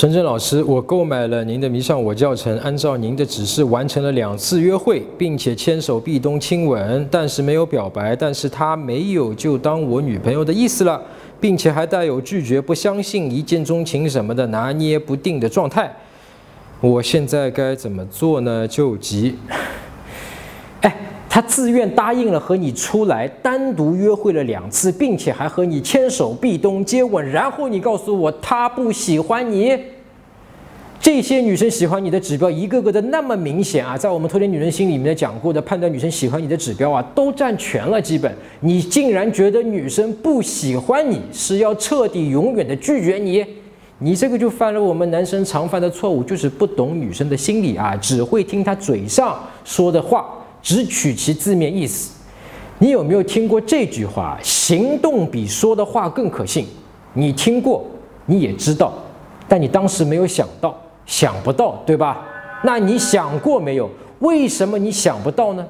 陈真老师，我购买了您的《迷上我》教程，按照您的指示完成了两次约会，并且牵手、壁咚、亲吻，但是没有表白，但是他没有就当我女朋友的意思了，并且还带有拒绝、不相信、一见钟情什么的拿捏不定的状态。我现在该怎么做呢？救急！他自愿答应了和你出来，单独约会了两次，并且还和你牵手、壁咚、接吻，然后你告诉我他不喜欢你。这些女生喜欢你的指标一个个的那么明显啊，在我们《脱点女人心》里面讲过的判断女生喜欢你的指标啊，都占全了。基本你竟然觉得女生不喜欢你是要彻底永远的拒绝你，你这个就犯了我们男生常犯的错误，就是不懂女生的心理啊，只会听她嘴上说的话，只取其字面意思。你有没有听过这句话？行动比说的话更可信。你听过，你也知道，但你当时没有想到。想不到，对吧？那你想过没有？为什么你想不到呢？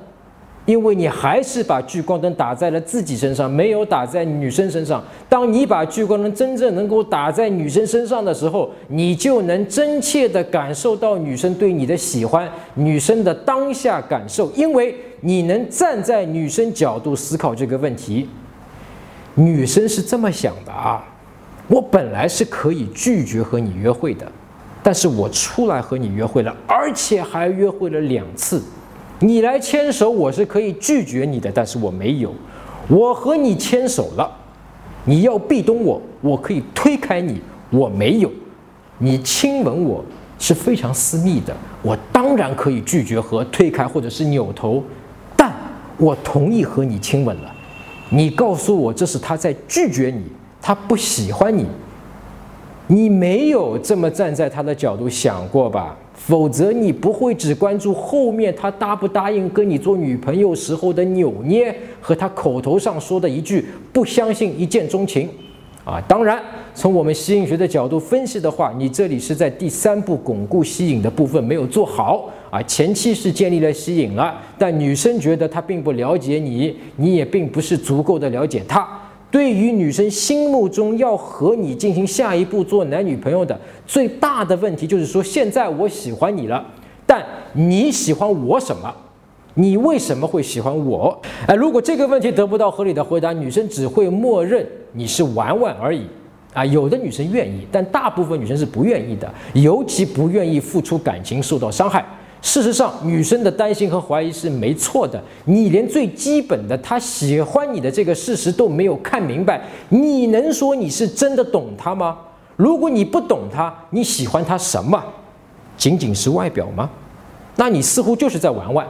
因为你还是把聚光灯打在了自己身上，没有打在女生身上。当你把聚光灯真正能够打在女生身上的时候，你就能真切地感受到女生对你的喜欢，女生的当下感受，因为你能站在女生角度思考这个问题。女生是这么想的啊，我本来是可以拒绝和你约会的。但是我出来和你约会了，而且还约会了两次。你来牵手，我是可以拒绝你的，但是我没有。我和你牵手了，你要壁咚我，我可以推开你，我没有。你亲吻我是非常私密的，我当然可以拒绝和推开或者是扭头。但我同意和你亲吻了，你告诉我这是他在拒绝你，他不喜欢你。你没有这么站在他的角度想过吧？否则你不会只关注后面他答不答应跟你做女朋友时候的扭捏和他口头上说的一句不相信一见钟情，啊，当然从我们吸引学的角度分析的话，你这里是在第三步巩固吸引的部分没有做好啊，前期是建立了吸引了，但女生觉得她并不了解你，你也并不是足够的了解她。对于女生心目中要和你进行下一步做男女朋友的最大的问题，就是说现在我喜欢你了，但你喜欢我什么？你为什么会喜欢我？哎，如果这个问题得不到合理的回答，女生只会默认你是玩玩而已。啊，有的女生愿意，但大部分女生是不愿意的，尤其不愿意付出感情受到伤害。事实上，女生的担心和怀疑是没错的。你连最基本的她喜欢你的这个事实都没有看明白，你能说你是真的懂她吗？如果你不懂她，你喜欢她什么？仅仅是外表吗？那你似乎就是在玩玩。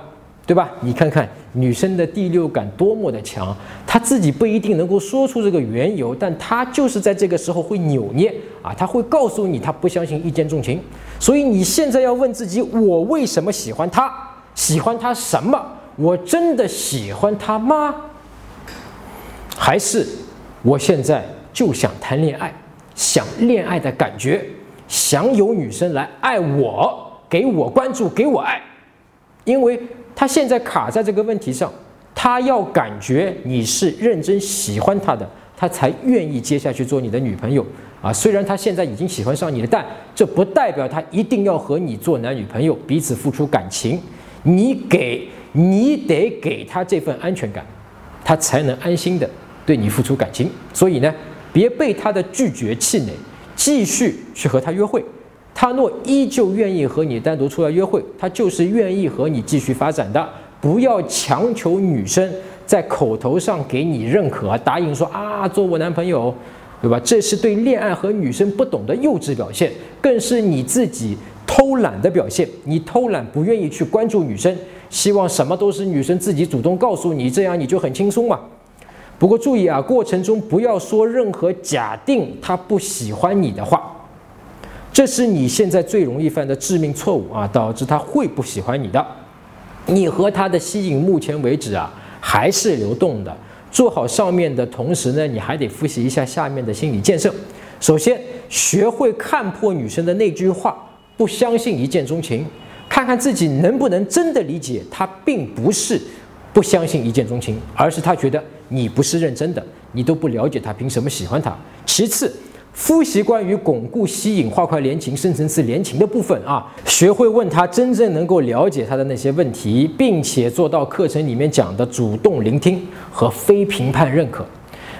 对吧？你看看女生的第六感多么的强，她自己不一定能够说出这个缘由，但她就是在这个时候会扭捏啊，她会告诉你她不相信一见钟情。所以你现在要问自己：我为什么喜欢他？喜欢他什么？我真的喜欢他吗？还是我现在就想谈恋爱，想恋爱的感觉，想有女生来爱我，给我关注，给我爱，因为。他现在卡在这个问题上，他要感觉你是认真喜欢他的，他才愿意接下去做你的女朋友啊。虽然他现在已经喜欢上你了，但这不代表他一定要和你做男女朋友，彼此付出感情。你给，你得给他这份安全感，他才能安心的对你付出感情。所以呢，别被他的拒绝气馁，继续去和他约会。他若依旧愿意和你单独出来约会，他就是愿意和你继续发展的。不要强求女生在口头上给你认可，答应说啊做我男朋友，对吧？这是对恋爱和女生不懂的幼稚表现，更是你自己偷懒的表现。你偷懒不愿意去关注女生，希望什么都是女生自己主动告诉你，这样你就很轻松嘛。不过注意啊，过程中不要说任何假定他不喜欢你的话。这是你现在最容易犯的致命错误啊，导致他会不喜欢你的。你和他的吸引，目前为止啊还是流动的。做好上面的同时呢，你还得复习一下下面的心理建设。首先，学会看破女生的那句话“不相信一见钟情”，看看自己能不能真的理解她并不是不相信一见钟情，而是她觉得你不是认真的，你都不了解她，凭什么喜欢她？其次。复习关于巩固、吸引、画块连情、深层次连情的部分啊，学会问他真正能够了解他的那些问题，并且做到课程里面讲的主动聆听和非评判认可。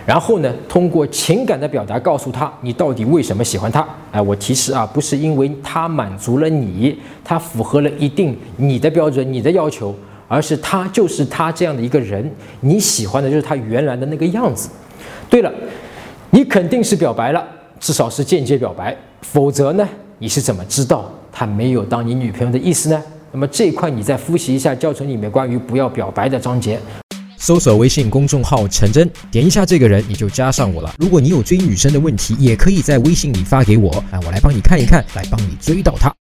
然后呢，通过情感的表达告诉他你到底为什么喜欢他。哎，我提示啊，不是因为他满足了你，他符合了一定你的标准、你的要求，而是他就是他这样的一个人，你喜欢的就是他原来的那个样子。对了，你肯定是表白了。至少是间接表白，否则呢？你是怎么知道他没有当你女朋友的意思呢？那么这一块你再复习一下教程里面关于不要表白的章节。搜索微信公众号陈真，点一下这个人你就加上我了。如果你有追女生的问题，也可以在微信里发给我，啊，我来帮你看一看，来帮你追到她。